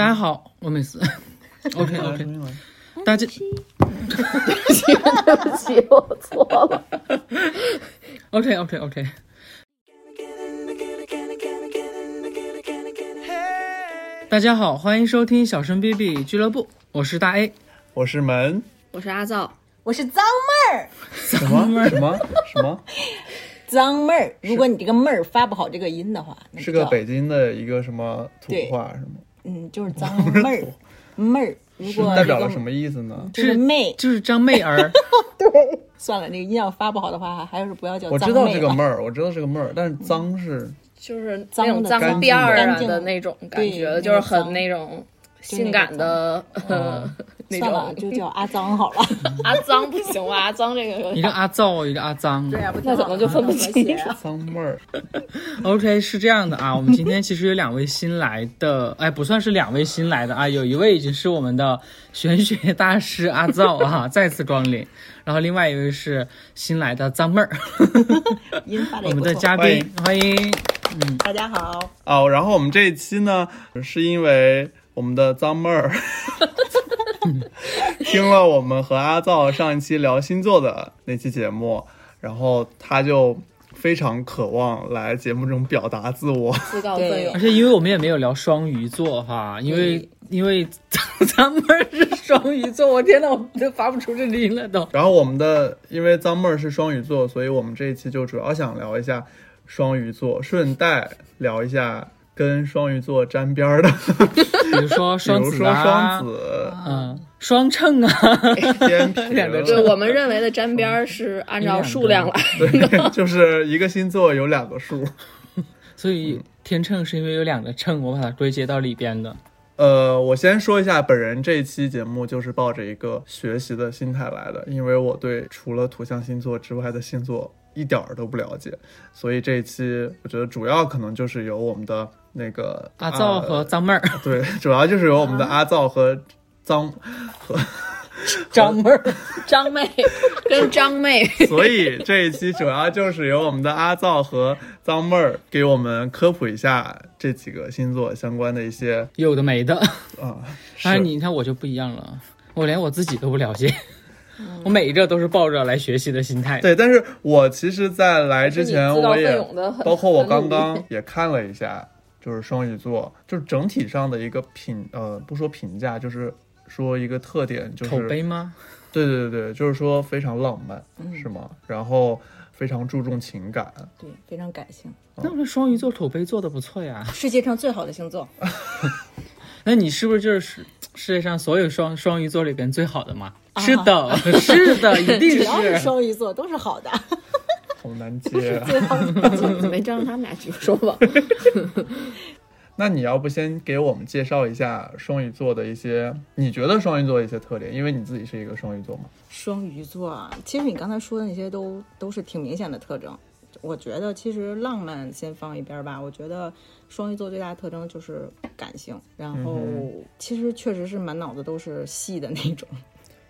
大家好，我没死。OK OK，大家，对不起对不起，我错了。OK OK OK。大家好，欢迎收听小声 B B 俱乐部，我是大 A。我是门我是阿造，我是脏妹儿，什么什么什么？脏妹儿。如果你这个妹儿发不好这个音的话，是个北京的一个什么土话是吗？嗯，就是脏妹儿，妹儿。如果代表了什？么意思呢？就是妹。就是张妹儿，对算了，那个音要发不好的话，还是不要叫我知道这个妹儿，我知道这个妹儿，但是脏是就是脏的那种脏干辫儿啊干净的那种感觉就是很那种性感的呃 那算了，种。就叫阿脏好了。阿脏不行吧？阿脏这个一个阿造，一个阿脏。对呀，不那怎么就分不清了？脏妹儿。OK，是这样的啊，我们今天其实有两位新来的，哎，不算是两位新来的啊，有一位已经是我们的玄学大师阿造啊，再次光临，然后另外一位是新来的脏妹儿，我们的。嘉宾，欢迎。嗯大家好，哦，然后我们这一期呢，是因为我们的脏妹儿 听了我们和阿造上一期聊星座的那期节目，然后他就非常渴望来节目中表达自我。自告奋勇而。且因为我们也没有聊双鱼座哈，因为因为 咱们是双鱼座，我天呐，我都发不出这音了都。然后我们的因为脏妹儿是双鱼座，所以我们这一期就主要想聊一下双鱼座，顺带聊一下跟双鱼座沾边儿的，比如说 比如说双子啊，双子、嗯，双秤啊，天平，两个对我们认为的沾边儿是按照数量来，对，就是一个星座有两个数。所以天秤是因为有两个秤，我把它归结到里边的。呃，我先说一下，本人这一期节目就是抱着一个学习的心态来的，因为我对除了土象星座之外的星座一点儿都不了解，所以这一期我觉得主要可能就是由我们的那个阿造和脏妹儿，对，主要就是由我们的阿造和脏，张妹儿，张妹跟张妹，所以这一期主要就是由我们的阿造和脏妹儿给我们科普一下这几个星座相关的一些有的没的。啊。但是是你看我就不一样了，我连我自己都不了解，我每一个都是抱着来学习的心态。对，但是我其实，在来之前，我也包括我刚刚也看了一下，就是双鱼座，就是整体上的一个评，呃，不说评价，就是说一个特点，就是口碑吗？对对对对，就是说非常浪漫，是吗？然后非常注重情感，对，非常感性，那我们双鱼座口碑做的不错呀。世界上最好的星座。那你是不是就是世世界上所有双双鱼座里边最好的嘛？是的，是的，一定只要是是。双鱼座都是好的。好难接没让他们俩继续说吧。那你要不先给我们介绍一下双鱼座的一些，你觉得双鱼座的一些特点？因为你自己是一个双鱼座嘛。双鱼座啊，其实你刚才说的那些都都是挺明显的特征。我觉得其实浪漫先放一边儿吧。我觉得双鱼座最大的特征就是感性，然后其实确实是满脑子都是戏的那种。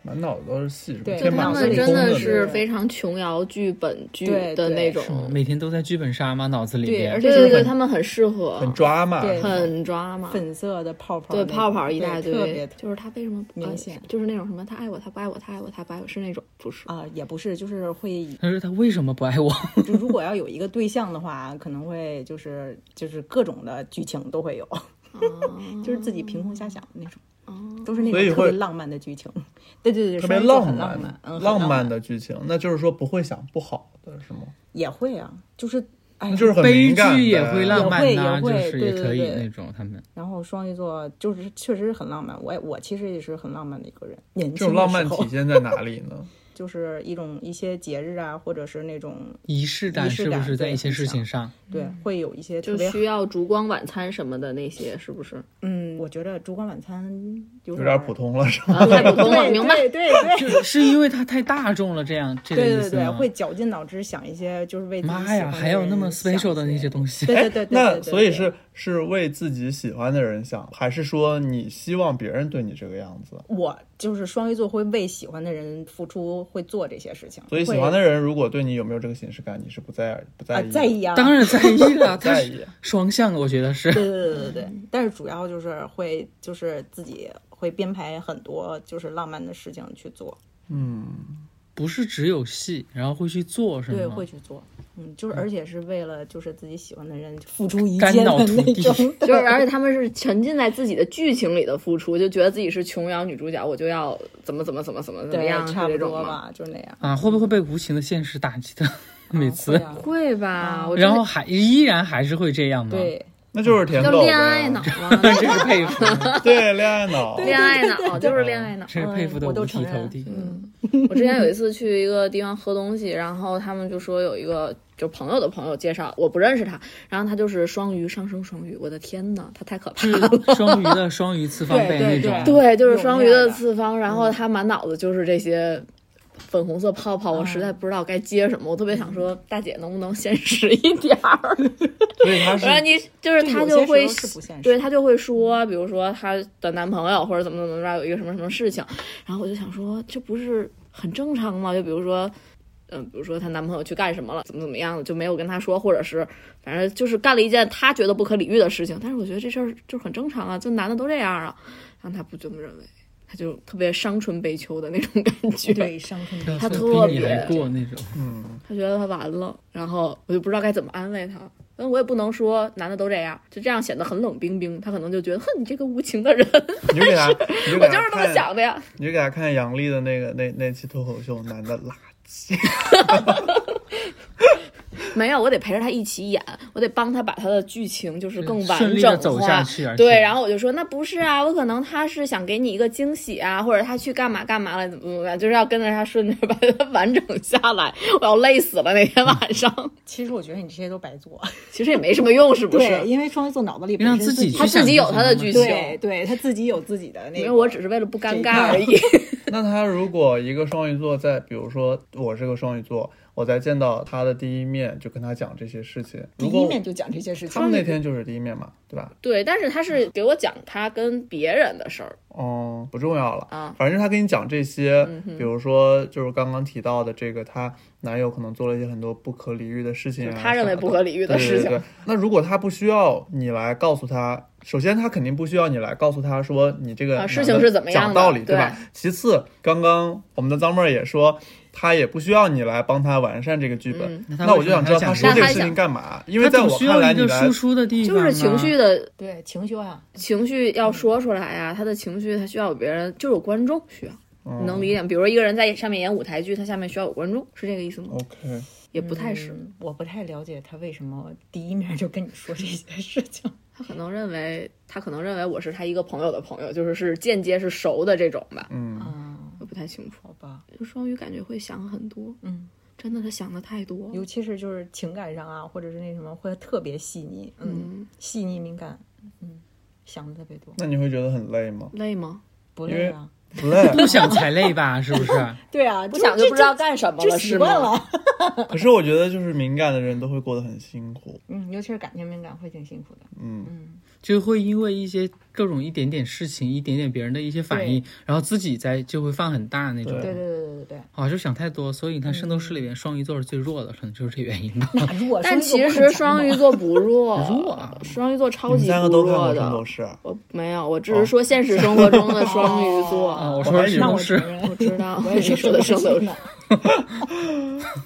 满脑子都是戏？对就他们真的是非常琼瑶剧本剧的那种，每天都在剧本杀吗？脑子里边。对而且对对对，他们很适合，很抓嘛，很抓嘛。粉色的泡泡对，泡泡一大对特别堆，就是他为什么不明显。就是那种什么，他爱我，他不爱我，他爱我，他不爱我，是那种不是？啊、也不是，就是会，他说他为什么不爱我？就如果要有一个对象的话，可能会就是就是各种的剧情都会有，就是自己凭空瞎想的那种，都是那种特别浪漫的剧情。对对对，特别浪漫浪漫，嗯，浪漫漫的剧情，那就是说不会想不好的是吗？也会啊，就是哎就是很悲剧也会浪漫也呐，就会也会是也可以对对对那种他们。然后双鱼座就是确实是很浪漫，我也我其实也是很浪漫的一个人。年轻这种浪漫体现在哪里呢？就是一种一些节日啊，或者是那种仪式感是不是在一些事情上？对会有一些就特别需要烛光晚餐什么的那些，是不是？嗯，我觉得烛光晚餐有有点普通了是吗？啊，太普通了，对明白？对对对就是因为它太大众了，这样这个对对对，意思吗？会绞尽脑汁想一些就是为妈呀，还有那么 special 的那些东西。对对对对对那对所以是是为自己喜欢的人想，还是说你希望别人对你这个样子？我就是双鱼座会为喜欢的人付出，会做这些事情。所以喜欢的人如果对你有没有这个形式感，你是不在不在啊意的？在意啊，当然在意了，他 在意。双向，我觉得是。对对对对对，但是主要就是会就是自己会编排很多就是浪漫的事情去做，嗯，不是只有戏，然后会去做，是吗？对，会去做，嗯，就是而且是为了就是自己喜欢的人付出一肝切的那种，就是 而且他们是沉浸在自己的剧情里的付出，就觉得自己是琼瑶女主角，我就要怎么怎么怎么怎么怎么样，，差不？多吧，就是那样。啊，会不会被无情的现实打击的？每次，会啊会吧？然后还依然还是会这样吗？，对，那就是舔狗呗叫恋爱脑嘛，真是佩服，对，恋爱脑。恋爱脑 就是恋爱脑。真是佩服的我都五体承认投地。我之前有一次去一个地方喝东西，然后他们就说有一个就朋友的朋友介绍，我不认识他，然后他就是双鱼上升双鱼，我的天呐，他太可怕了。双鱼的双鱼次方倍对对那种，对，就是双鱼的次方，然后他满脑子就是这些粉红色泡泡，我实在不知道该接什么，我特别想说，大姐能不能现实一点儿？所以他是然后你就是他就会对他就会说，比如说他的男朋友或者怎么怎么着有一个什么什么事情，然后我就想说，这不是很正常吗？就比如说。嗯，比如说她男朋友去干什么了，怎么怎么样的，就没有跟她说，或者是反正就是干了一件她觉得不可理喻的事情。但是我觉得这事儿就很正常啊，就男的都这样啊。然后她不这么认为，她就特别伤春悲秋的那种感觉。对，伤春悲秋。他特别还过那种。嗯，他觉得他完了，然后我就不知道该怎么安慰他。但我也不能说男的都这样，就这样显得很冷冰冰。他可能就觉得，哼，你这个无情的人，你就给他，就给他我就是这么想的呀。你就给他看杨笠的那个那那期脱口秀，男的垃圾。没有，我得陪着他一起演，我得帮他把他的剧情就是更完整化走下去对，然后我就说那不是啊，我可能他是想给你一个惊喜啊，或者他去干嘛干嘛了，怎么怎么样，就是要跟着他顺着把它完整下来。我要累死了那天晚上，其实我觉得你这些都白做，其实也没什么用，是不对，是？因为双鱼座脑子里让本身己自己去他自己有他的剧情，对对，他自己有自己的那个。因为我只是为了不尴尬而已。那他如果一个双鱼座在，比如说我是个双鱼座，我在见到他的第一面就跟他讲这些事情，第一面就讲这些事情他。们那天就是第一面嘛，对吧？对，但是他是给我讲他跟别人的事儿，哦、不重要了啊反正他跟你讲这些，嗯比如说就是刚刚提到的这个，她男友可能做了一些很多不可理喻的事情、啊，他认为不可理喻的事情。对对那如果他不需要你来告诉他，首先他肯定不需要你来告诉他说你这个啊事情是怎么样的讲道理，对吧？其次，刚刚我们的脏妹儿也说。他也不需要你来帮他完善这个剧本，嗯。那那我就想知道他说这个事情干嘛？因为在我看来你来输出的地方啊，就是情绪的对情绪啊，情绪要说出来呀，他的情绪他需要有别人，就是有观众需要，嗯你能理解？比如说一个人在上面演舞台剧，他下面需要有观众，是这个意思吗？OK，也不太是，嗯我不太了解他为什么第一面就跟你说这些事情。他可能认为他可能认为我是他一个朋友的朋友，就是是间接是熟的这种吧，嗯，嗯，我不太清楚。好吧，就双鱼感觉会想很多，嗯，真的他想的太多，尤其是就是情感上啊，或者是那什么，会特别细腻，嗯，细腻敏感，嗯，想的特别多，那你会觉得很累吗？累吗？不累啊？不累，不想才累吧？是不是？对啊，不想就不知道干什么了，就习？惯了。可是我觉得就是敏感的人都会过得很辛苦。嗯，尤其是感情敏感会挺辛苦的。嗯，就会因为一些各种一点点事情，一点点别人的一些反应，然后自己在就会放很大那种。对对对对对对对。啊，就想太多，所以你看《圣斗士》里边双鱼座是最弱的，可能就是这原因吧。弱？但其实双鱼座不弱，弱啊双鱼座超级不三个都看过弱《圣斗的。士》啊？我没有，我只是说现实生活中的双鱼座。啊，我 我说还以为的是都是那我知道我也是你说的圣斗士呢。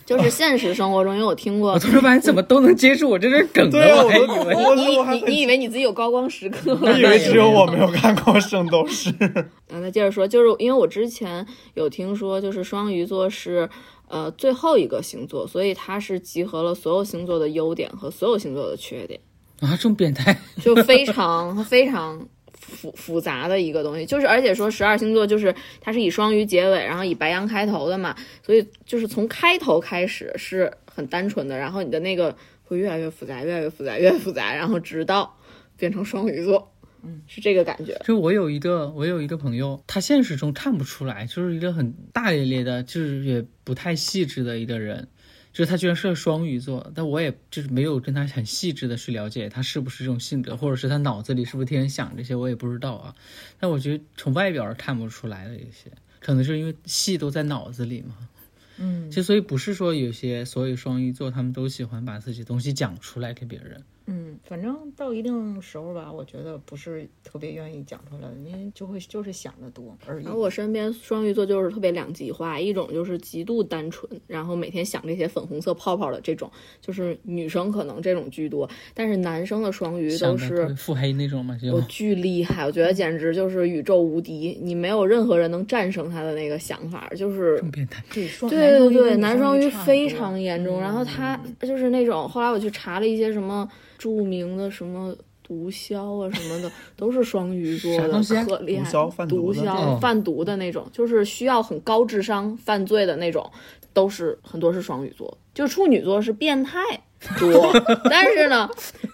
就是现实生活中，因为我听过我，突然发现怎么都能接住我这个梗了，我我还以都为。我你你你以为你自己有高光时刻？我以为只有我没有看过《圣斗士》。啊，那接着说，就是因为我之前有听说，就是双鱼座是呃最后一个星座，所以它是集合了所有星座的优点和所有星座的缺点，啊，这么变态！就非常非常复复杂的一个东西。就是而且说十二星座就是它是以双鱼结尾，然后以白羊开头的嘛，所以就是从开头开始是很单纯的，然后你的那个会越来越复杂，越来越复杂，越来越复杂，然后直到变成双鱼座，嗯，是这个感觉。就我有一个，我有一个朋友，他现实中看不出来，就是一个很大咧咧的，就是也不太细致的一个人。就是他居然是个双鱼座，但我也就是没有跟他很细致的去了解他是不是这种性格，或者是他脑子里是不是天天想这些，我也不知道啊。但我觉得从外表是看不出来的，一些可能是因为戏都在脑子里嘛。嗯其实所以不是说有些所有双鱼座他们都喜欢把自己东西讲出来给别人。嗯，反正到一定时候吧，我觉得不是特别愿意讲出来，因为就会就是想的多而已然后。我身边双鱼座就是特别两极化，一种就是极度单纯，然后每天想这些粉红色泡泡的这种，就是女生可能这种居多，但是男生的双鱼都是腹黑那种嘛，就我巨厉害，我觉得简直就是宇宙无敌，你没有任何人能战胜他的那个想法，就是更变态。对双对对对，男男双鱼非常严重。然后他嗯就是那种，后来我去查了一些什么著名的什么毒枭啊什么的，都是双鱼座的，可厉害。毒枭贩毒的毒枭哦贩毒的那种，就是需要很高智商犯罪的那种，都是很多是双鱼座。就处女座是变态多，但是呢，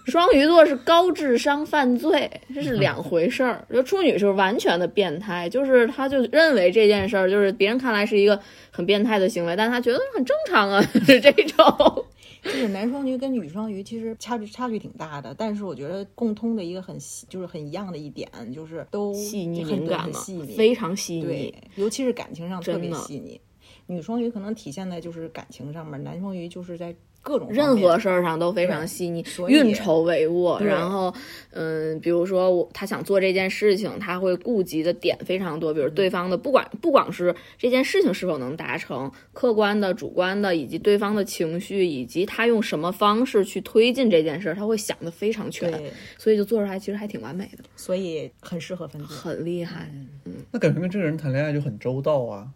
双鱼座是高智商犯罪，这是两回事儿。就处女是完全的变态，就是他就认为这件事儿就是别人看来是一个很变态的行为，但他觉得很正常啊，是 这种。就是男双鱼跟女双鱼其实差距差距挺大的，但是我觉得共通的一个很细就是很一样的一点就是都细腻很敏感很细腻，非常细腻对腻。，尤其是感情上特别细腻。女双鱼可能体现在就是感情上面，男双鱼就是在各种任何事儿上都非常细腻，运筹帷幄。然后，嗯，比如说我他想做这件事情，他会顾及的点非常多，比如对方的不管不管是这件事情是否能达成，客观的、主观的，以及对方的情绪，以及他用什么方式去推进这件事儿，他会想的非常全，所以就做出来其实还挺完美的，所以很适合分组。很厉害。嗯那感觉跟这个人谈恋爱就很周到啊。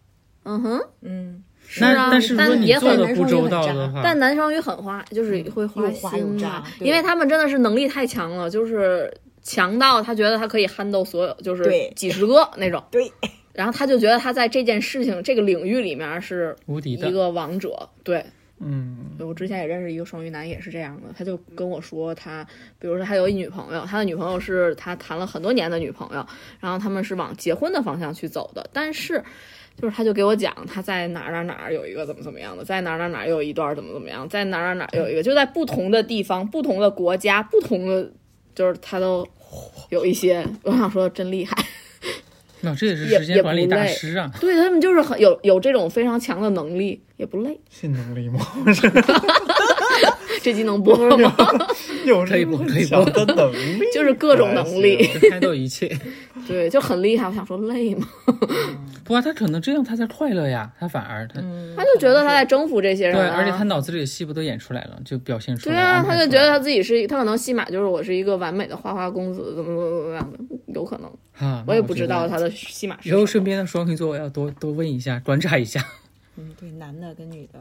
嗯哼，嗯，那啊但是也很做的不周男双鱼很渣到的话，但男双鱼很花，就是会花心因为他们真的是能力太强了，就是强到他觉得他可以 handle 所有，就是几十个那种。对，然后他就觉得他在这件事情、这个领域里面是无敌的一个王者。对，嗯，我之前也认识一个双鱼男，也是这样的。他就跟我说他，比如说他有一女朋友，他的女朋友是他谈了很多年的女朋友，然后他们是往结婚的方向去走的，但是。就是他就给我讲他在哪儿哪儿哪儿有一个怎么怎么样的，在哪儿哪儿哪儿有一段怎么怎么样，在哪儿哪儿哪儿有一个，就在不同的地方、不同的国家、不同的，就是他都有一些。我想说真厉害，那这也是也时间管理大也不累师啊。对他们就是很有有这种非常强的能力，也不累。性能力吗？这集能播吗？有可以这么不可以播的能力，就是各种能力还行开斗一切。对，就很厉害。我想说累吗？不过他可能这样他才快乐呀，他反而他、他就觉得他在征服这些人、对，啊，而且他脑子里的戏不都演出来了，就表现出来。对啊，他就觉得他自己是，他可能戏码就是我是一个完美的花花公子，怎么怎么怎么样的，有可能，啊，我也不知道他的戏码是以后。身边的双鱼座我要多多问一下，观察一下。嗯，对，男的跟女的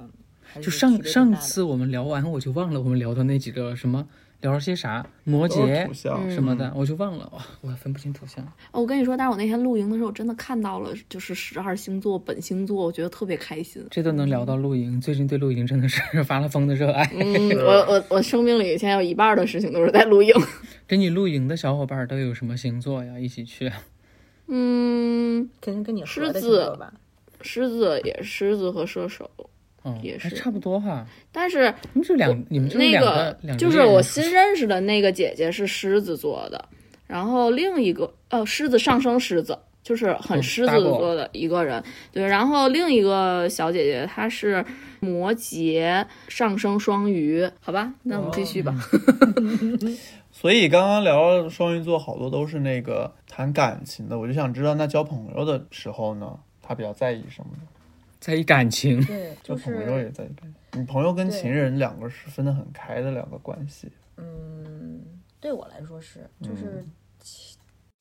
就上上次我们聊完，我就忘了我们聊的那几个什么，聊了些啥，摩羯什么的，我就忘了，哇，我还分不清图像。哦，我跟你说，但是我那天露营的时候，我真的看到了，就是十二星座本星座，我觉得特别开心。这都能聊到露营，最近对露营真的是 发了疯的热爱。嗯，我我我生命里现在有一半的事情都是在露营。跟你露营的小伙伴都有什么星座呀？一起去？嗯，肯定跟你狮子吧？狮子也狮子和射手，哦，也是还差不多哈。但是你们是两，你们就那两个两就是我新新认识的那个姐姐是狮子座的，然后另一个呃狮子上升狮子，就是很哦狮子座的一个人，对，然后另一个小姐姐她是摩羯上升双鱼，好吧，那我们继续吧。所以刚刚聊了双鱼座，好多都是那个谈感情的，我就想知道，那交朋友的时候呢，他比较在意什么呢？在意感情，对，就交朋友也在意感情。你朋友跟情人两个是分得很开的两个关系。嗯，对我来说是，就是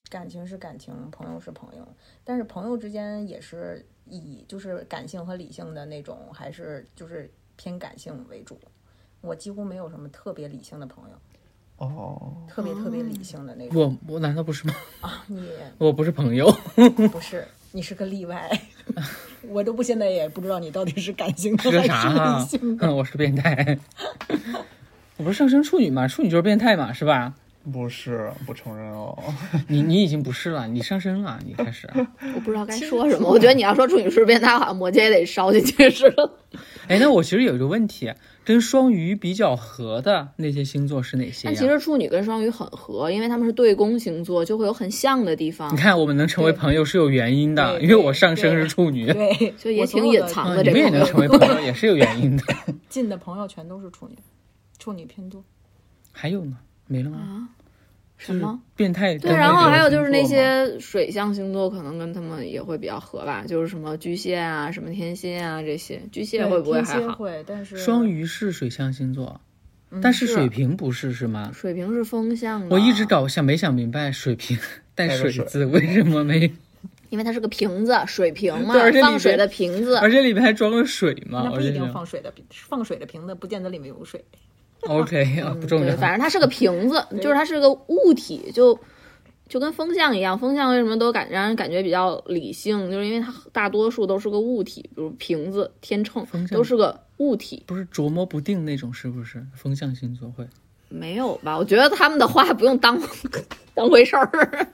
感情是感情，朋友是朋友，但是朋友之间也是以就是感性和理性的那种，还是就是偏感性为主。我几乎没有什么特别理性的朋友，哦，特别特别理性的那种。我我难道不是吗？啊，你我不是朋友，不是，你是个例外。我都不现在也不知道你到底是感性的还是性？的。我是变态。我不是上升处女嘛，处女就是变态嘛，是吧？不是，不承认哦。你你已经不是了，你上升了，你开始。我不知道该说什么。我觉得你要说处女是变态，好像摩羯也得烧进去似的。哎，那我其实有一个问题，跟双鱼比较合的那些星座是哪些呀？但其实处女跟双鱼很合，因为他们是对宫星座，就会有很像的地方你。看，我们能成为朋友是有原因的，因为我上升是处女，对，就也挺隐藏啊的这个你们也能成为朋友，也是有原因的。近的朋友全都是处女，处女偏多。还有呢？没了吗？啊？什么？变态？对，然后还有就是那些水象星座，可能跟他们也会比较合吧，就是什么巨蟹啊、什么天蝎啊这些。巨蟹会不会天还好？蝎会，但是双鱼是水象星座，但是是水瓶不是，是吗？水瓶是风象的，我一直搞想没想明白，水瓶 带水水字为什么没？因为它是个瓶子，水瓶嘛放水的瓶子。而且里面还装了水嘛？那不一定放水的，放水的瓶子不见得里面有水。OK 啊，不重，要。反正它是个瓶子，就是它是个物体，就就跟风象一样。风象为什么都感让人感觉比较理性，就是因为它大多数都是个物体，比如瓶子、天秤都是个物体。不是琢磨不定那种，是不是？风象星座会。没有吧？我觉得他们的话不用当 当回事儿。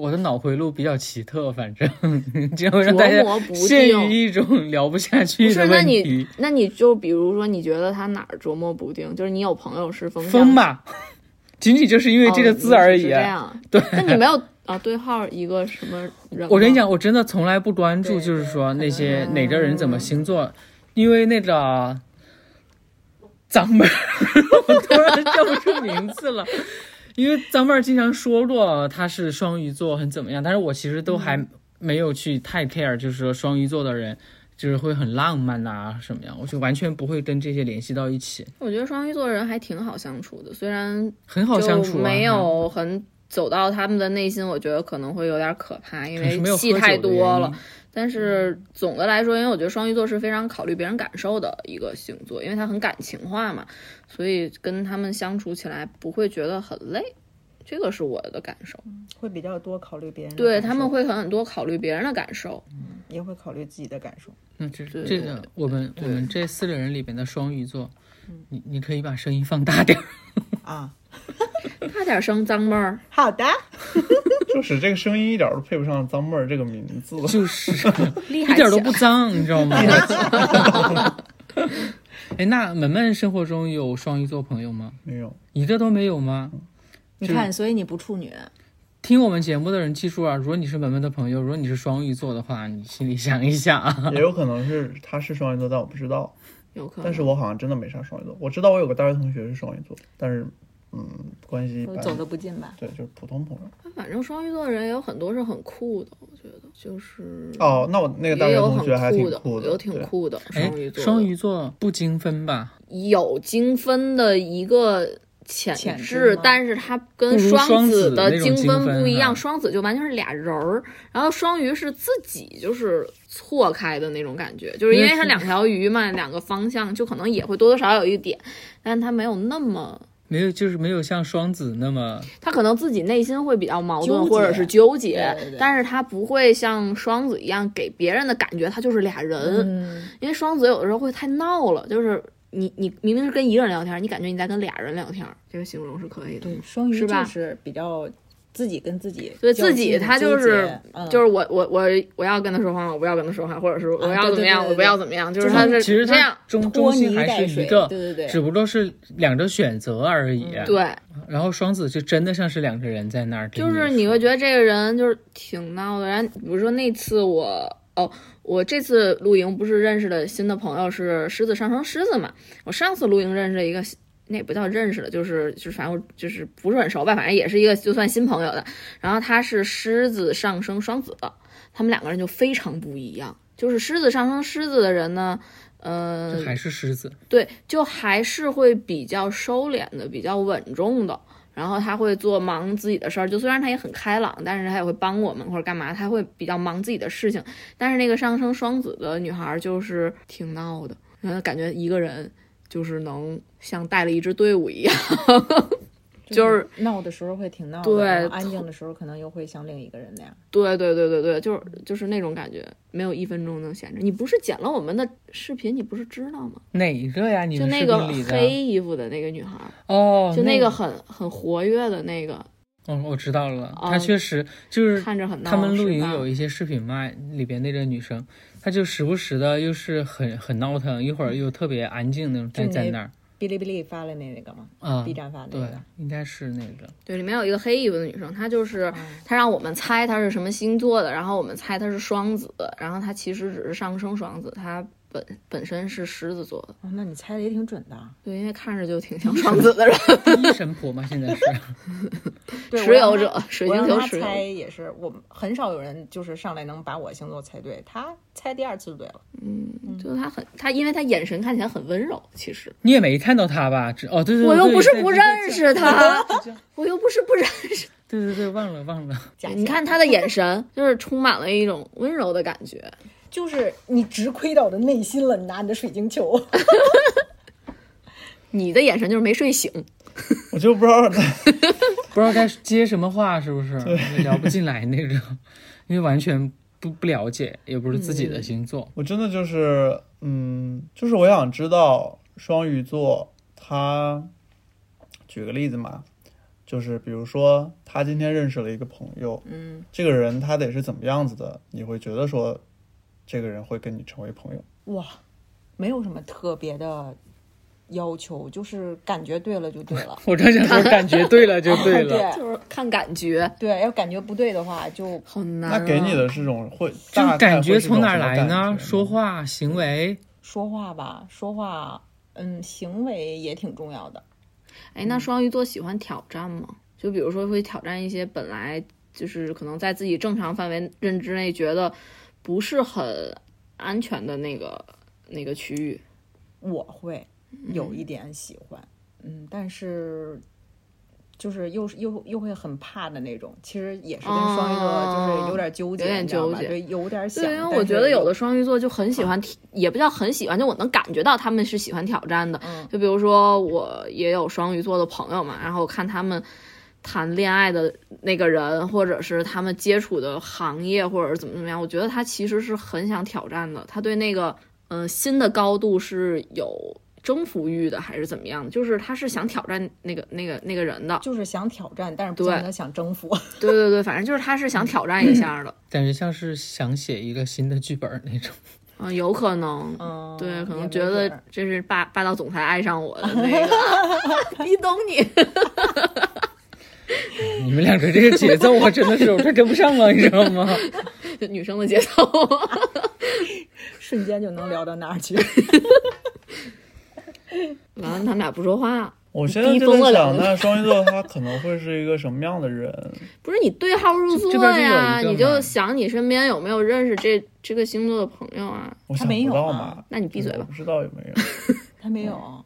我的脑回路比较奇特，反正这样会让大家陷于一种聊不下去的不是，那你问题。那你就比如说，你觉得他哪儿琢磨不定？就是你有朋友是风象风吧，仅仅就是因为哦这个字而已。这样，对，那你没有啊对号一个什么人？我跟你讲，我真的从来不关注，就是说那些嗯哪个人怎么星座，因为那个 张我突然叫不出名字了。因为张妹儿经常说过她是双鱼座，很怎么样，但是我其实都还嗯。没有去太 care，就是说双鱼座的人就是会很浪漫呐、什么样，我就完全不会跟这些联系到一起，我觉得双鱼座人还挺好相处的，虽然很好相处、没有很走到他们的内心，我觉得可能会有点可怕，因为戏太多了因。但是总的来说，因为我觉得双鱼座是非常考虑别人感受的一个星座，因为他很感情化嘛，所以跟他们相处起来不会觉得很累，这个是我的感受。会比较多考虑别人对他们会很多考虑别人的感受。也会考虑自己的感受。那，这对这个我们我们这四个人里边的双鱼座，你你可以把声音放大点儿。啊，大点声，脏妹儿。好的，就是这个声音一点都配不上“脏妹儿”这个名字。就是 厉害一点都不脏，你知道吗？哎，那门门生活中有双鱼座朋友吗？没有，一个都没有吗？你看，所以你不处女，听我们节目的人记住啊，如果你是门门的朋友，如果你是双鱼座的话，你心里想一想啊。也有可能是他是双鱼座，但我不知道。有可能，但是我好像真的没啥双鱼座。我知道我有个大学同学是双鱼座，但是嗯，关系。走得不近吧？对，就是普通朋友。反正双鱼座的人也有很多是很酷的，我觉得就是哦，那我那个大学也有很同学还挺，酷的，有挺酷的。哎双鱼，座，双鱼座不精分吧？有精分的一个潜潜质但是它跟双子子的精分不一样，双子就完全是俩人儿，然后双鱼是自己就是错开的那种感觉，就是因为它两条鱼嘛，两个方向就可能也会多多少少有一点，但是它没有那么。没有，就是没有像双子那么他可能自己内心会比较矛盾，或者是纠结，对对对但是他不会像双子一样给别人的感觉他就是俩人，嗯，因为双子有的时候会太闹了，就是你你明明是跟一个人聊天，你感觉你在跟俩人聊天，这个形容是可以的。对，双鱼是吧就是比较自己跟自己对较自己，他就是嗯就是我我我我要跟他说话，我不要跟他说话，或者是我啊要怎么样，对对对对我不要怎么样，就是他是其实这样。中中心还是一个，对对对只不过是两个选择而已。对，然后双子就真的像是两个人在那儿，就是你会觉得这个人就是挺闹的。然后比如说那次我哦，我这次露营不是认识了新的朋友是狮子上升狮子嘛？我上次露营认识了一个。那也不叫认识了，就是就是反正我就是不是很熟吧，反正也是一个就算新朋友的。然后他是狮子上升双子的，他们两个人就非常不一样。就是狮子上升狮子的人呢，呃，还是狮子，对，就还是会比较收敛的，比较稳重的。然后他会做忙自己的事儿，就虽然他也很开朗，但是他也会帮我们或者干嘛，他会比较忙自己的事情。但是那个上升双子的女孩儿就是挺闹的，然后感觉一个人就是能像带了一支队伍一样。就是闹的时候会挺闹的，对安静的时候可能又会像另一个人那样。对对对对对，就是就是那种感觉，没有一分钟能闲着。你不是剪了我们的视频，你不是知道吗？哪个呀？你就那个黑衣服的那个女孩儿，哦，就那个个很很活跃的那个，嗯，我知道了，哦她确实就是看着很闹他们露营有一些视频嘛，里边那个女生，她就时不时的又是很很闹腾，一会儿又特别安静那种就那站在那儿哔哩哔哩发了那个吗啊？B 站发的那对个。，应该是那个。对，里面有一个黑衣服的女生，她就是她让我们猜她是什么星座的，然后我们猜她是双子，然后她其实只是上升双子，她本本身是狮子座的。哦，那你猜的也挺准的。对，因为看着就挺像双子的人，第一神婆嘛，现在是。对持有者，水我晶球猜者。也是，我们很少有人就是上来能把我星座猜对，他猜第二次就对了。嗯，就是她很他，因为他眼神看起来很温柔，其实你也没看到他吧？只哦，对对对，我又对不是不认识她对对我又不是不认识。对对对，忘了忘了。假你看他的眼神，就是充满了一种温柔的感觉。就是你直窥到我的内心了，你拿你的水晶球。你的眼神就是没睡醒，我就不知道他 不知道该接什么话，是不是聊不进来那种？因为完全不不了解，也不是自己的星座。我真的就是，嗯，就是我想知道双鱼座，他举个例子嘛，就是比如说他今天认识了一个朋友，嗯，这个人他得是怎么样子的，你会觉得说这个人会跟你成为朋友？哇，没有什么特别的要求，就是感觉对了就对了。我正想说，感觉对了就 对了。对就是看感觉，对，要感觉不对的话，就好难、啊。那给你的是种会，就感觉从哪来呢？说话、行为，说话吧，说话，嗯，行为也挺重要的。哎，那双鱼座喜欢挑战吗？就比如说会挑战一些本来就是可能在自己正常范围认知内觉得不是很安全的那个那个区域。我会有一点喜欢，嗯，但是就是又又又会很怕的那种。其实也是跟双鱼座就是有点纠结，有点纠结对，有点想。对，因为我觉得有的双鱼座就很喜欢挑，也不叫很喜欢，就我能感觉到他们是喜欢挑战的。嗯就比如说我也有双鱼座的朋友嘛，然后我看他们谈恋爱的那个人，或者是他们接触的行业，或者是怎么怎么样，我觉得他其实是很想挑战的，他对那个嗯、呃新的高度是有征服欲的，还是怎么样的？就是他是想挑战那个那个那个人的。就是想挑战，但是不对见得想征服。对对对，反正就是他是想挑战一下的。感觉像是想写一个新的剧本那种。嗯，有可能。嗯，对，可能觉得这是霸霸道总裁爱上我的那个，你懂你。你们两个这个节奏，啊真的是我快跟不上了，你知道吗？就女生的节奏。瞬间就能聊到哪儿去。完了，他们俩不说话，我现在逼就在想，那双鱼座他可能会是一个什么样的人？不是你对号入座呀？你就想你身边有没有认识这这个星座的朋友啊？我想他没有啊不到嘛。那你闭嘴吧，我不知道有没有。他没有，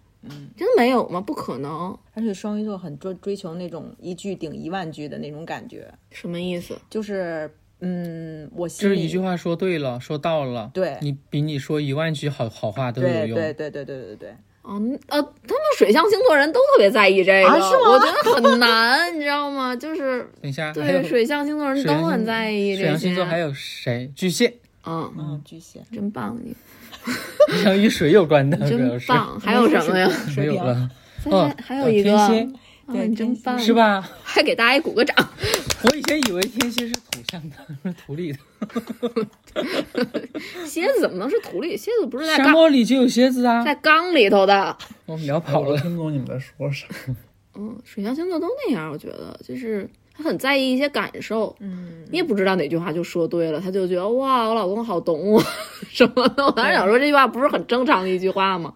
真没有吗？不可能，而且双鱼座很追追求那种一句顶一万句的那种感觉，什么意思？就是嗯，我就是一句话说对了，说到了，对你比你说一万句好好话都有用。对对对对对对对，嗯呃，他们水象星座人都特别在意这个，啊是吗我觉得很难，你知道吗？就是 等一下，还有对水象星座人都很在意这些。水象星座还有谁？巨蟹，嗯，嗯，巨蟹，真棒你。像与水有关的，真棒！还有什么呀？没水有了。还有一个，天蝎你真棒，是？吧？还给大家鼓个掌。我以前以为天蝎是土象的，是土里的。蝎子怎么能是土里？蝎子不是在沙漠里就有蝎子啊！在缸里头的。我们聊跑了。听不懂你们在说啥。嗯，水象星座都那样，我觉得就是他很在意一些感受。嗯，你也不知道哪句话就说对了，他就觉得哇，我老公好懂我 什么的。我当时想说这句话不是很正常的一句话吗？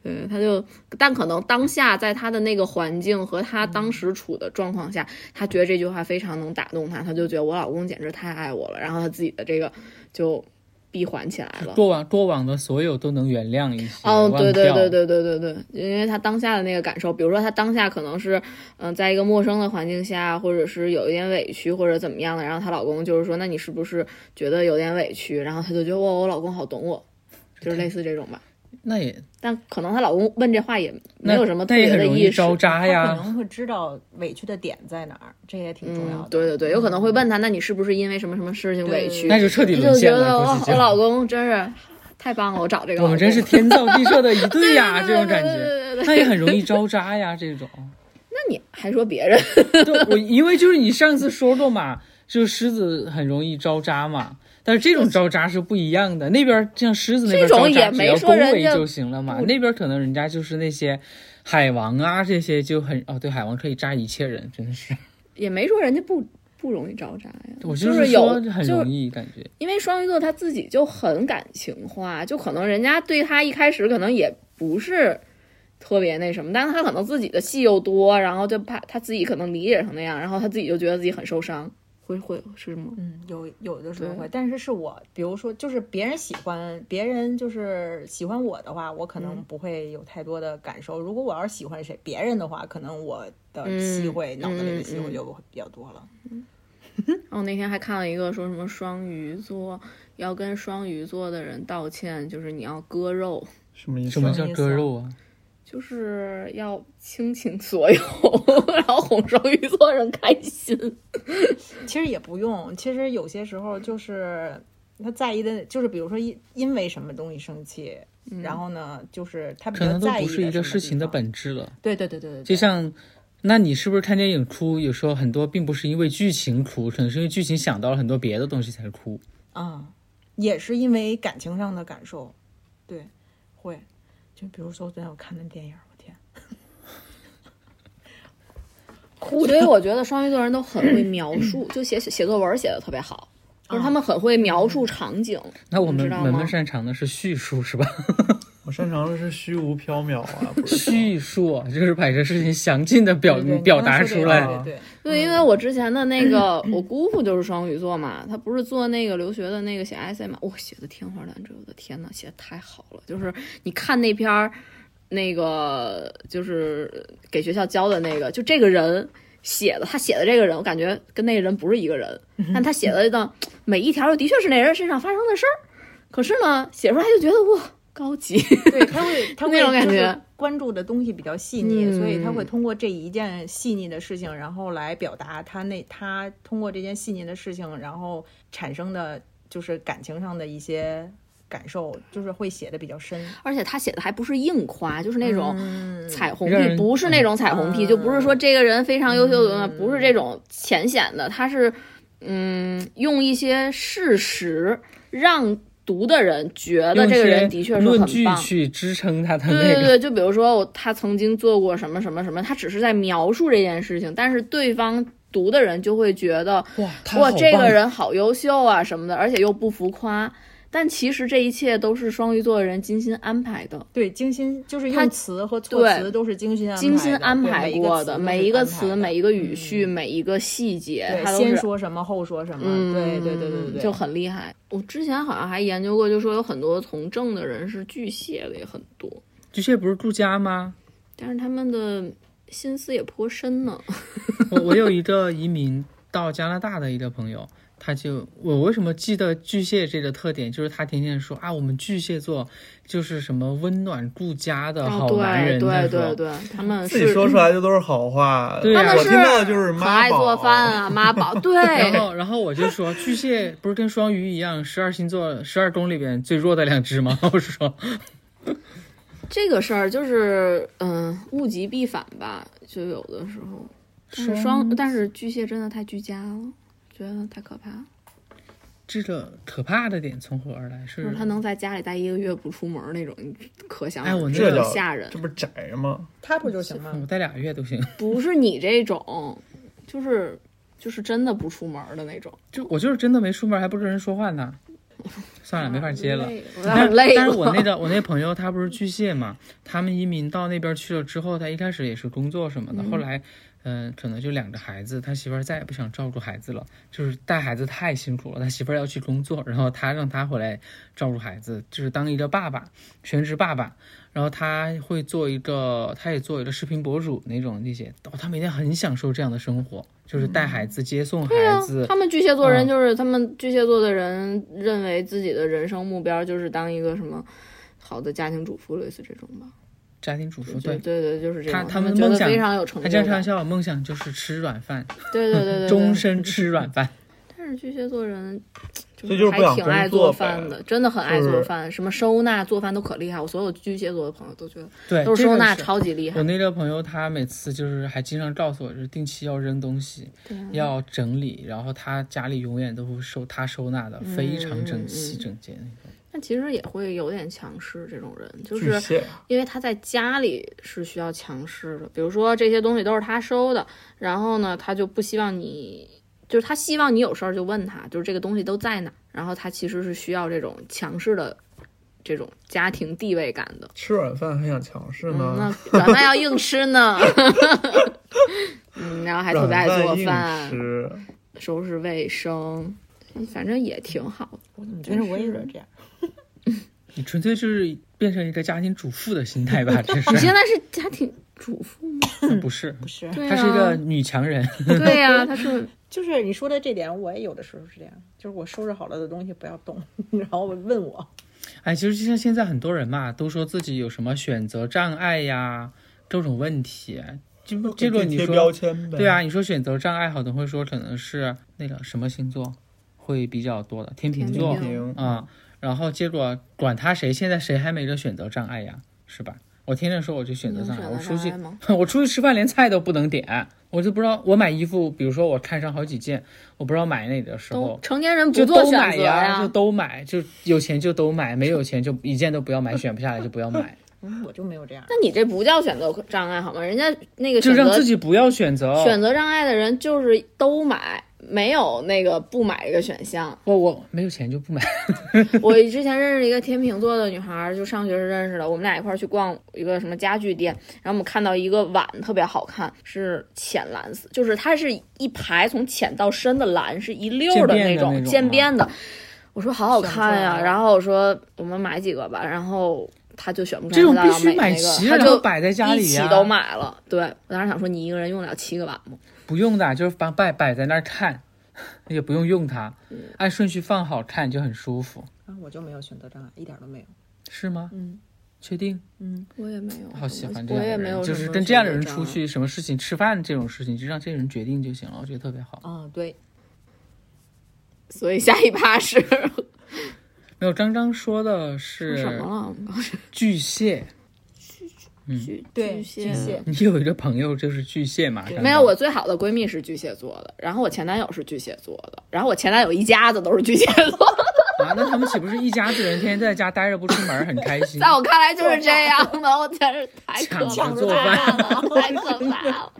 对，他就，但可能当下在他的那个环境和他当时处的状况下，他觉得这句话非常能打动他，他就觉得我老公简直太爱我了，然后他自己的这个就闭环起来了。过往过往的所有都能原谅一些。哦，对对对对对对对，因为他当下的那个感受，比如说他当下可能是，嗯、在一个陌生的环境下，或者是有一点委屈或者怎么样的，然后她老公就是说，那你是不是觉得有点委屈？然后她就觉得哇，我老公好懂我，就是类似这种吧。那也但可能她老公问这话也没有什么特别的意识很容易招。渣呀可。能会知道委屈的点在哪儿，这也挺重要嗯的。，对对对，有可能会问他，那你是不是因为什么什么事情委屈？那就彻底就觉沦陷了。估计就我老公真是太棒了，我找这个，我们真是天造地设的一对呀，这种感觉，对对对那也很容易招渣呀。这种，那你还说别人？对我因为就是你上次说过嘛，就是狮子很容易招渣嘛。但是这种招渣是不一样的，那边像狮子那边招渣也没只要恭维就行了嘛，那边可能人家就是那些海王啊这些就很哦，对，海王可以扎一切人，真的是，也没说人家不不容易招渣呀。我就是有，很容易感觉，因为双鱼座他自己就很感情化，就可能人家对他一开始可能也不是特别那什么，但是他可能自己的戏又多，然后就怕他自己可能理解成那样，然后他自己就觉得自己很受伤，会会是吗？嗯，有有的时候会，但是是我，比如说，就是别人喜欢，别人就是喜欢我的话，我可嗯能不会有太多的感受。如果我要是喜欢谁别人的话，可能我的嗯戏会、脑子里的戏嗯嗯会就比较多了。然 后那天还看了一个说什么双鱼座要跟双鱼座的人道歉，就是你要割肉，什么意思？什么叫意思啊割肉啊？就是要倾情所有，然后哄双鱼座人开心。其实也不用，其实有些时候就是他在意的，就是比如说因因为什么东西生气，然后呢，就是他比可能都较在意不是一个事情的。本质了。对对对对对，就像，那你是不是看电影哭？有时候很多并不是因为剧情哭，可能是因为剧情想到了很多别的东西才哭。啊、也是因为感情上的感受，对，会，就比如说昨天我看的电影，我天，所以我觉得双鱼座人都很会描 述，就写写作文写的特别好，就是他们很会描述场景。那我们你知道吗文文擅长的是叙述，是吧？我擅长的是虚无缥缈啊，不是 叙述啊就是把这事情详尽的表对对表达出来。对对对，对，因为我之前的那个我姑父就是双鱼座嘛，他不是做那个留学的那个写 essay 嘛，哇，写的天花乱坠，我的天呐，写的太好了！就是你看那篇儿，那个就是给学校交的那个，就这个人写的，他写的这个人，我感觉跟那个人不是一个人，但他写的呢，每一条的确是那人身上发生的事儿，可是呢，写出来就觉得哇，高级。对 他会他会那种感就是觉关注的东西比较细腻，嗯所以他会通过这一件细腻的事情，然后来表达他那他通过这件细腻的事情，然后产生的就是感情上的一些感受，就是会写的比较深。而且他写的还不是硬夸，就是那种彩虹屁，不是那种彩虹屁，就不是说这个人非常优秀的，不是这种浅显的，他是嗯，用一些事实让读的人觉得这个人的确是论据很棒。去支撑他的对那个。对对，就比如说我他曾经做过什么什么什么，他只是在描述这件事情，但是对方读的人就会觉得哇，哇，这个人好优秀啊什么的，而且又不浮夸。但其实这一切都是双鱼座的人精心安排的。对，精心就是他用词和措对辞都是精心安排的精心安排过的，每一个词、每一个个语序、每一个细节，对它都是先说什么后说什么，对对对对对，就很厉害。我之前好像还研究过，就说有很多从政的人是巨蟹的也很多，巨蟹不是住家吗？但是他们的心思也颇深呢。我我有一个移民到加拿大的一个朋友，他就我为什么记得巨蟹这个特点，就是他天天说啊，我们巨蟹座就是什么温暖顾家的好男人，哦对对对对，他们自己说出来就都是好话。对啊我他们是听到的就是很妈宝爱做饭啊，妈宝。对 然对，后，然后我就说，巨蟹不是跟双鱼一样，十二星座、十二宫里边最弱的两只吗？我说，这个事儿就是嗯，物极必反吧，就有的时候。但是双，但是巨蟹真的太居家了，觉得太可怕了。这个可怕的点从何而来？是是他能在家里待一个月不出门那种，可想哎我那而知这吓人这。不是宅吗？他不就行吗？我待俩月都行，不是你这种，就是就是真的不出门的那种。就我就是真的没出门，还不跟人说话呢。算了，没法接了。但点累了。但是我那个我那朋友他不是巨蟹嘛，他们移民到那边去了之后，他一开始也是工作什么的，后来。嗯，可能就两个孩子，他媳妇儿再也不想照顾孩子了，就是带孩子太辛苦了。他媳妇儿要去工作，然后他让他回来照顾孩子，就是当一个爸爸，全职爸爸。然后他会做一个，他也做一个视频博主那种那些，哦，他每天很享受这样的生活，就是带孩子、接送孩子。他们巨蟹座人嗯就是、他们巨蟹座的人认为自己的人生目标就是当一个什么好的家庭主妇，类似这种吧。家庭主妇对对。对对，就是这样。他他们的梦想非常有成就他。经常笑，梦想就是吃软饭，对对对对对，终身吃软饭。但是巨蟹座人，就所以就是还挺爱做饭的，真的很爱做饭，什么收纳、做饭都可厉害。我所有巨蟹座的朋友都觉得对，都是收纳超级厉害我。那个朋友，他每次就是还经常告诉我，就是定期要扔东西，要整理，然后他家里永远都会收他收纳的非常整齐整洁那种。但其实也会有点强势，这种人就是，因为他在家里是需要强势的，比如说这些东西都是他收的，然后呢，他就不希望你，就是他希望你有事儿就问他，就是这个东西都在哪，然后他其实是需要这种强势的这种家庭地位感的。吃软饭还想强势嗯，呢？那 软饭要硬吃呢，嗯，然后还特别爱做饭，吃，收拾卫生，反正也挺好的。我怎么觉得我也有点这样？你纯粹就是变成一个家庭主妇的心态吧？这你是现在是家庭主妇吗？不是？不是，她是一个啊，女强人。对呀、她是就是你说的这点，我也有的时候是这样，就是我收拾好了的东西不要动，然后问我，哎，其实就像现在很多人嘛，都说自己有什么选择障碍呀，这种问题。这不这个你说标签呗？对啊，你说选择障碍，好多人会说可能是那个什么星座会比较多的，天秤座秤啊、然后结果管他谁，现在谁还没个选择障碍呀，是吧？我天天说我就选择障碍，我出去 我出去吃饭连菜都不能点，我就不知道我买衣服，比如说我看上好几件，我不知道买哪个时候。成年人不做选择呀，就都买，就有钱就都买，没有钱就一件都不要买，选不下来就不要买，嗯，我就没有这样。那你这不叫选择障碍好吗？人家那个就让自己不要选择。选择障碍的人就是都买，没有那个不买一个选项。我我没有钱就不买。我之前认识一个天秤座的女孩儿，就上学时认识的，我们俩一块儿去逛一个什么家具店，然后我们看到一个碗特别好看，是浅蓝色，就是它是一排从浅到深的蓝，是一溜儿的那种渐变的。我说好好看呀，然后我说我们买几个吧，然后他就选不出来这种必须买哪个齐他就摆在家里呀一起都买了。对我当时想说，你一个人用得了七个碗吗？不用的，就是把摆摆在那儿看，也不用用它，按顺序放好看就很舒服，啊，我就没有选择障碍，一点都没有。是吗？嗯，确定？嗯我也没有，好喜欢这样的我也没有人，就是跟这样的人出去，什么事情吃饭这种事情，就让这个人决定就行了，我觉得特别好。啊，对，所以下一趴是 没有，张张说的是什么了？我们刚才巨蟹，巨巨蟹巨蟹 你有一个朋友就是巨蟹嘛？没有，我最好的闺蜜是巨蟹座的，然后我前男友是巨蟹座的，然后我前男友一家子都是巨蟹座，啊，那他们岂不是一家子人天天在家待着不出门，很开心？在我看来就是这样的，我真是太可抢着做怕饭了，太可怕了。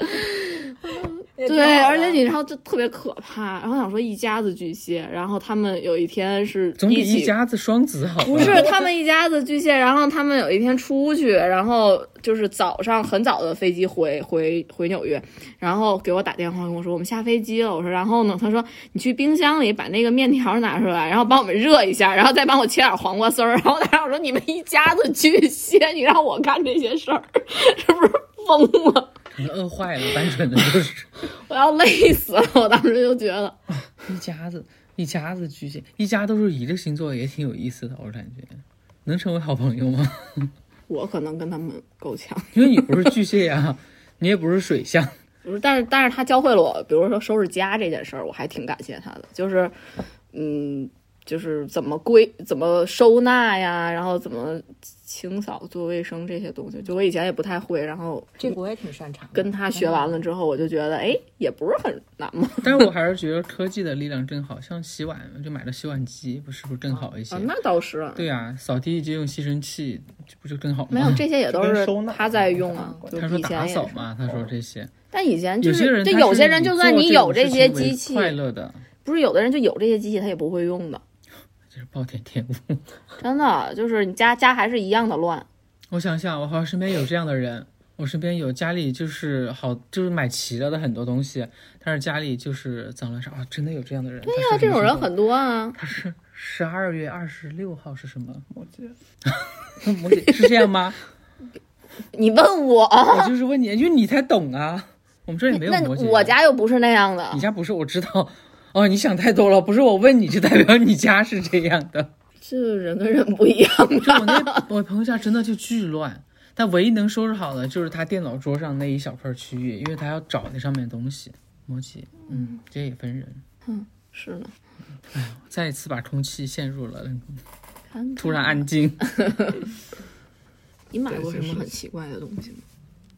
对，而且你知道就特别可怕。然后想说一家子巨蟹，然后他们有一天是总比一家子双子好。不是他们一家子巨蟹，然后他们有一天出去，然后就是早上很早的飞机回回回纽约，然后给我打电话跟我说我们下飞机了，我说然后呢？他说你去冰箱里把那个面条拿出来，然后帮我们热一下，然后再帮我切点黄瓜丝儿，然后他让我说你们一家子巨蟹，你让我干这些事儿，是不是疯了？可能饿坏了，单纯的就是 我要累死了！我当时就觉得，一家子一家子巨蟹，一家都是一个星座，也挺有意思的，我感觉。能成为好朋友吗？我可能跟他们够呛。因为你不是巨蟹呀、你也不是水象，不是，但是但是他教会了我，比如说收拾家这件事儿，我还挺感谢他的。就是，嗯，就是怎么归、怎么收纳呀，然后怎么清扫、做卫生这些东西，就我以前也不太会。然后这个我也挺擅长。跟他学完了之后，我就觉得，哎，也不是很难嘛。但是我还是觉得科技的力量真好，像洗碗就买了洗碗机，不是不是更好一些？啊，那倒是，对呀、扫地就用吸尘器，这不就更好吗？没有这些也都是收纳他在用啊。他说打以前也是，扫嘛，他说这些，但以前就有些是，人就有些人，就算你有这些机器，快乐的，不是有的人就有这些机器，他也不会用的。这是暴殄天物。真的，就是你家家还是一样的乱。我想想，我好像身边有这样的人，我身边有家里就是好，就是买齐了的很多东西，但是家里就是脏乱差啊，真的有这样的人。对对呀，这种人很多啊。他是十二月二十六号是什么？摩羯，摩羯是这样吗？你问我，我就是问你，因为你才懂啊。我们这里没有那摩羯。我家又不是那样的你。家不是我知道哦，你想太多了，不是我问你就代表你家是这样的。这人跟人不一样就我那我朋友家真的就巨乱，但唯一能收拾好的就是他电脑桌上那一小块区域，因为他要找那上面的东西。摩羯，嗯，这也分人。嗯是呢，再一次把空气陷入了看看突然安静。你买过什么很奇怪的东西吗？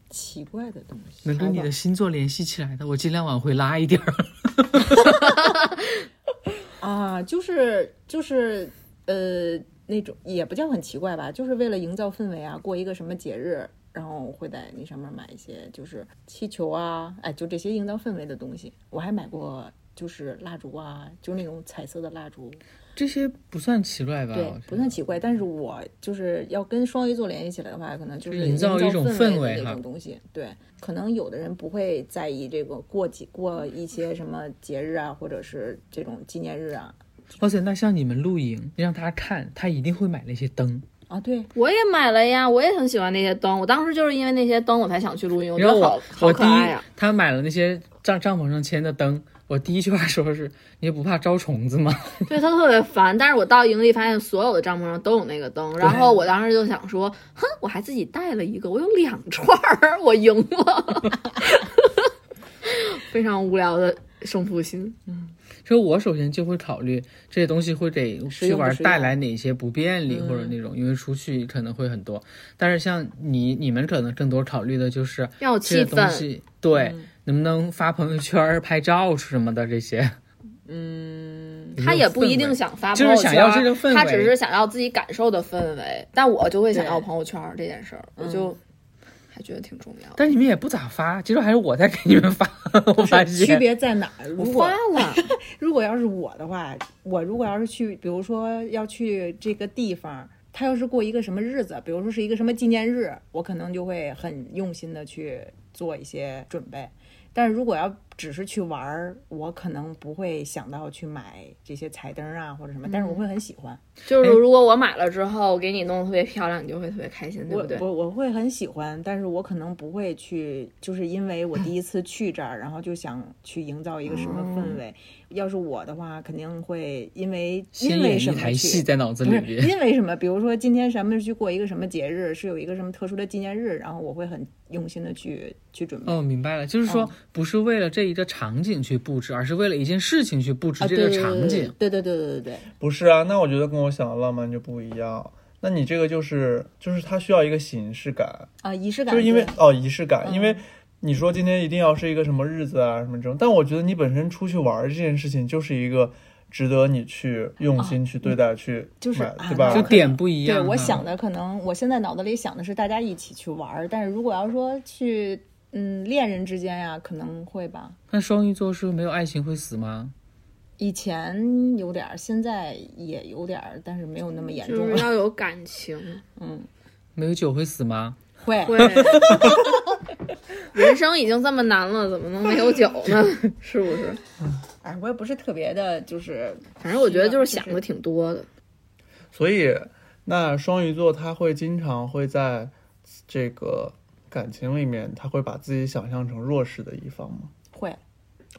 奇怪的东西，能跟你的星座联系起来的，我尽量往回拉一点儿。啊，就是就是呃那种也不叫很奇怪吧，就是为了营造氛围啊，过一个什么节日，然后会在那上面买一些就是气球啊，哎，就这些营造氛围的东西。我还买过就是蜡烛啊，就那种彩色的蜡烛，这些不算奇怪吧？对不算奇怪。但是我就是要跟双鱼座联系起来的话，可能就是营造造一种氛氛围那种东西。对，可能有的人不会在意这个过几过一些什么节日啊，或者是这种纪念日啊。而且那像你们露营，让他看，他一定会买那些灯。啊，对，我也买了呀，我也很喜欢那些灯。我当时就是因为那些灯，我才想去露营。我觉得好好可爱啊！，他买了那些帐帐篷上签的灯，我第一句话说的是：“你也不怕招虫子吗 对他特别烦。但是我到营地发现所有的帐篷上都有那个灯，然后我当时就想说，哼，我还自己带了一个，我有两串儿，我赢了，非常无聊的胜负心。？”嗯所以我首先就会考虑这些东西会给去玩带来哪些不便利，嗯或者那种因为出去可能会很多。但是像你你们可能更多考虑的就是要气氛，对，嗯能不能发朋友圈、拍照什么的这些。嗯，他也不一定想发朋友圈，就是想要这个氛围他只是想要自己感受的氛围。但我就会想要朋友圈这件事儿，我就还觉得挺重要的。但是你们也不咋发，其实还是我在给你们发。我发区，别在哪儿？我如果发了，如果要是我的话，我如果要是去，比如说要去这个地方，他要是过一个什么日子，比如说是一个什么纪念日，我可能就会很用心的去做一些准备。但是如果要只是去玩儿，我可能不会想到去买这些彩灯啊或者什么，但是我会很喜欢，就是如果我买了之后给你弄得特别漂亮，你就会特别开心，对我不对？我我会很喜欢，但是我可能不会去，就是因为我第一次去这儿，然后就想去营造一个什么氛围。要是我的话，肯定会因为因为什么去戏在脑子里边。因为什么？比如说今天咱们去过一个什么节日，是有一个什么特殊的纪念日，然后我会很用心的去去准备。哦，明白了，就是说嗯不是为了这一个场景去布置，而是为了一件事情去布置啊，这个对对场景。对对对对对对不是啊，那我觉得跟我想的浪漫就不一样。那你这个就是就是它需要一个形式感，啊，仪式感就是因为哦仪式感，嗯因为你说今天一定要是一个什么日子啊什么这种，但我觉得你本身出去玩这件事情就是一个值得你去用心去对待、去买，就是啊对吧？就点不一样对。我想的可能我现在脑子里想的是大家一起去玩，但是如果要说去嗯恋人之间呀，可能会吧。那双鱼座是没有爱情会死吗？以前有点儿，现在也有点儿，但是没有那么严重了。就是要有感情，嗯，没有酒会死吗？会会。人生已经这么难了，怎么能没有酒呢？是不是？哎，我也不是特别的，就是反正我觉得就是想的挺多的。所以那双鱼座他会经常会在这个感情里面，他会把自己想象成弱势的一方吗？会。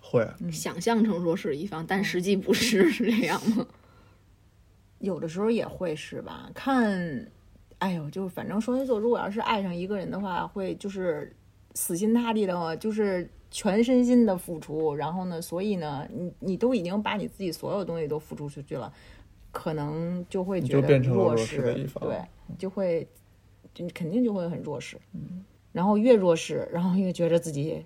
会，想象成弱势一方，但实际不是，是这样吗？有的时候也会是吧？看，哎呦，就反正双鱼座如果要是爱上一个人的话，会就是死心塌地的，就是全身心的付出。然后呢，所以呢，你你都已经把你自己所有东西都付出出去了，可能就会觉得就变成了弱弱势的一方对，就会就肯定就会很弱势。嗯，然后越弱势，然后越觉得自己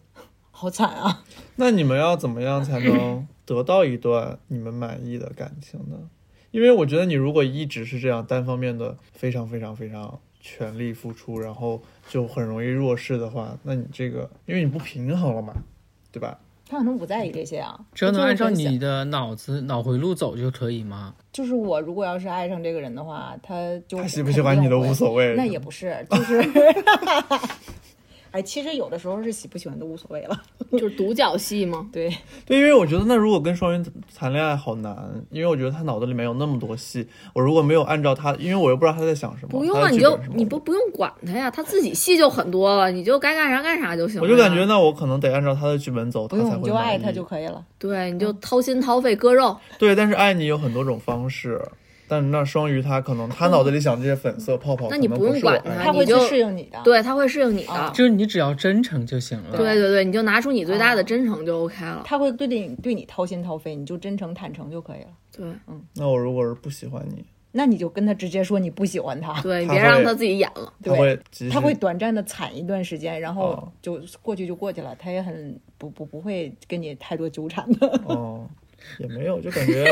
好惨啊。那你们要怎么样才能得到一段你们满意的感情呢？因为我觉得你如果一直是这样单方面的非常非常非常全力付出，然后就很容易弱势的话，那你这个因为你不平衡了嘛，对吧？他可能不在意这些啊，只要能按照你的脑子脑回路走就可以吗？就是我如果要是爱上这个人的话，他就他喜不喜欢你都无所谓。那也不是，就是，哎，其实有的时候是喜不喜欢都无所谓了。就是独角戏吗？对，对，因为我觉得那如果跟双鱼谈恋爱好难，因为我觉得他脑子里面有那么多戏，我如果没有按照他，因为我又不知道他在想什么，不用啊，你就你不不用管他呀，他自己戏就很多了，你就该干啥干啥就行了。我就感觉那我可能得按照他的剧本走，他才会你就爱他就可以了。对，你就掏心掏肺割肉。对，但是爱你有很多种方式，但那双鱼他可能他脑子里想这些粉色泡泡，那你不用管是我爱的他会去适应你的。对，他会适应你的。啊就是你只要真诚就行了。对对对，你就拿出你最大的真诚就 OK 了。他会对你对你掏心掏肺，你就真诚坦诚就可以了。对嗯那我如果是不喜欢你，那你就跟他直接说你不喜欢他，对，你别让他自己演了。他会他会短暂的惨一段时间，然后哦就过去就过去了，他也很不不不会跟你太多纠缠的。哦，也没有，就感觉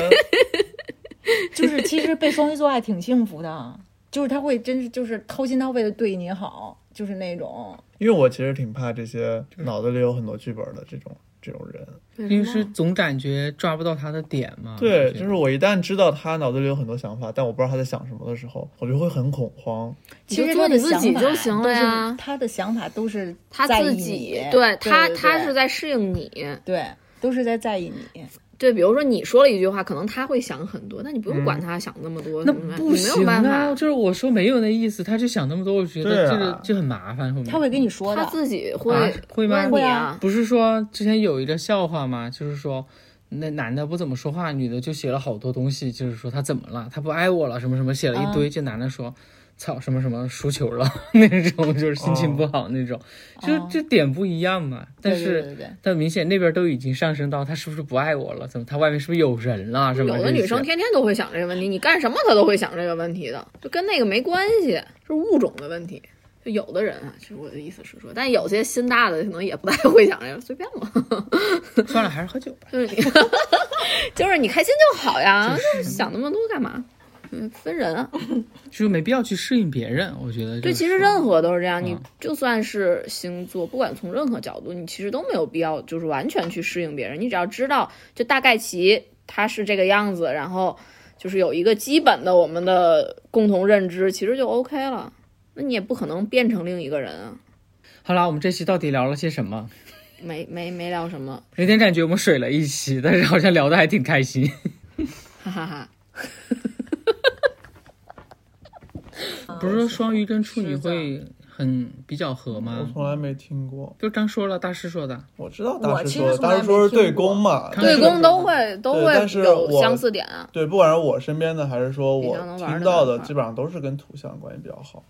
就是其实被双鱼座爱挺幸福的，就是他会真是就是掏心掏肺的对你好，就是那种因为我其实挺怕这些脑子里有很多剧本的这种这种人。因为是总感觉抓不到他的点嘛。对，就是我一旦知道他脑子里有很多想法，但我不知道他在想什么的时候，我就会很恐慌。其实做你自己就行了呀他的想法都是他在意自己对他他是在适应你。对，都是在在意你。对，比如说你说了一句话，可能他会想很多，那你不用管他想那么多，那怎么办不没有行啊！就。是我说没有那意思，他就想那么多，我觉得这个就很麻烦。后面他会跟你说的，他自己会、啊会吗会啊不是说之前有一个笑话吗？就是说那男的不怎么说话，女的就写了好多东西，就是说他怎么了，他不爱我了，什么什么，写了一堆。这男的说。操什么什么输球了 那种，就是心情不好那种，就是这点不一样嘛。但是但明显那边都已经上升到他是不是不爱我了？怎么他外面是不是有人了？是吧？有的女生天天都会想这个问题，你干什么她都会想这个问题的，就跟那个没关系，是物种的问题。就有的人啊，其实我的意思是说，但有些心大的可能也不太会想这个，随便吧。算了，还是喝酒吧。就是你，就是你开心就好呀，就是想那么多干嘛？嗯，分人啊。就是没必要去适应别人，我觉得、就是。对，其实任何都是这样，你嗯就算是星座，不管从任何角度，你其实都没有必要就是完全去适应别人。你只要知道，就大概其他是这个样子，然后就是有一个基本的我们的共同认知，其实就 OK 了。那你也不可能变成另一个人啊。好啦，我们这期到底聊了些什么？没没没聊什么，有点感觉我们水了一期，但是好像聊的还挺开心。哈哈哈。不是说双鱼跟处女会很比较合吗我？从来没听过，就刚说了，大师说的。我知道大师说大师说是对没听过宫嘛，对宫都会都会但是有相似点啊。对，不管是我身边的，还是说我听到的，基本上都是跟土象关系比较好。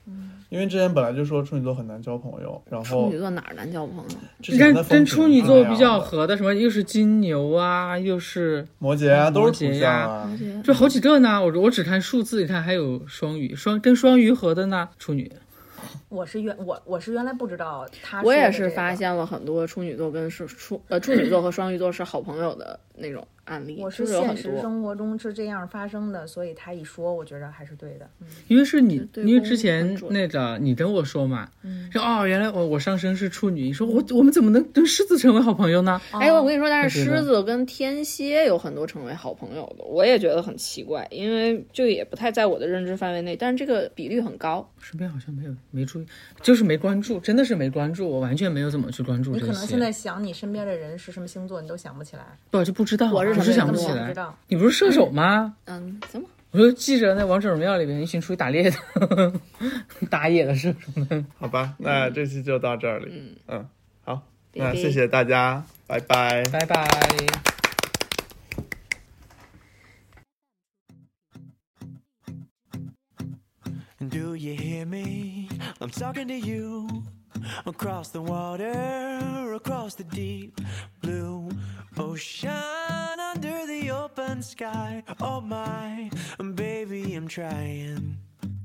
因为之前本来就说处女座很难交朋友，然后处女座哪儿难交朋友？你看，跟处女座比较合的，什么又是金牛啊，又是摩羯啊，都是土象啊。就好几个呢。我我只看数字，你看还有双鱼，双跟双鱼合的呢，处女。我是原我我是原来不知道他我也是发现了很多处女座跟是处呃处女座和双鱼座是好朋友的那种案例，我是现。实生活中是这样发生的，所以他一说，我觉得还是对的。嗯因为是你，因为之前那个你跟我说嘛，嗯说哦，原来我我上升是处女，你说我我们怎么能跟狮子成为好朋友呢？哎，我跟你说，但是狮子跟天蝎有很多成为好朋友的，我也觉得很奇怪，因为这个也不太在我的认知范围内，但是这个比率很高。身边好像没有没注意，就是没关注，真的是没关注，我完全没有怎么去关注。你可能现在想你身边的人是什么星座，你都想不起来。不就不知道，我是不是什么星座想不起来。你不是射手吗？嗯，行吧，我就记着那王者荣耀里边一群出去打猎的，打野的射手们。好吧，那这期就到这里。嗯嗯，好，那谢谢大家，拜拜。拜拜。Do you hear me? I'm talking to you across the water, across the deep blue ocean, under the open sky. Oh my, baby, I'm trying.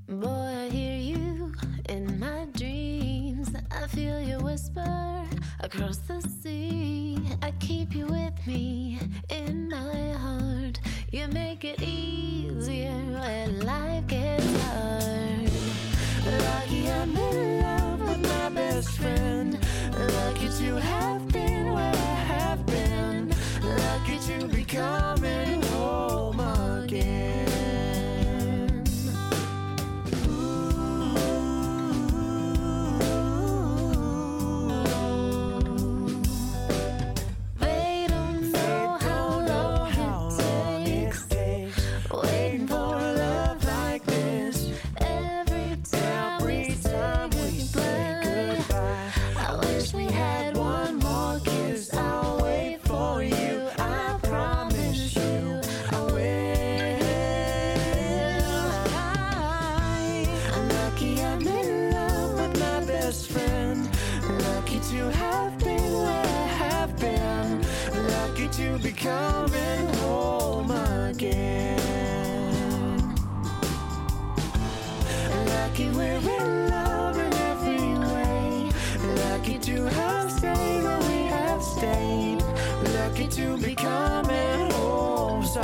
Boy, I hear you in my dreams. I feel you whisper across the sea. I keep you with me in my heart. You make it easier when life gets hard. Lucky I'm in best friend. Lucky to have been where I have been. Lucky to be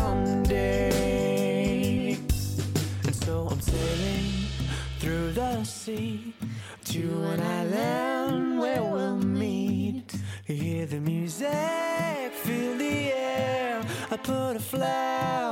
someday. And so I'm sailing through the sea to an island where we'll meet. Hear the music, feel the air. I put a flag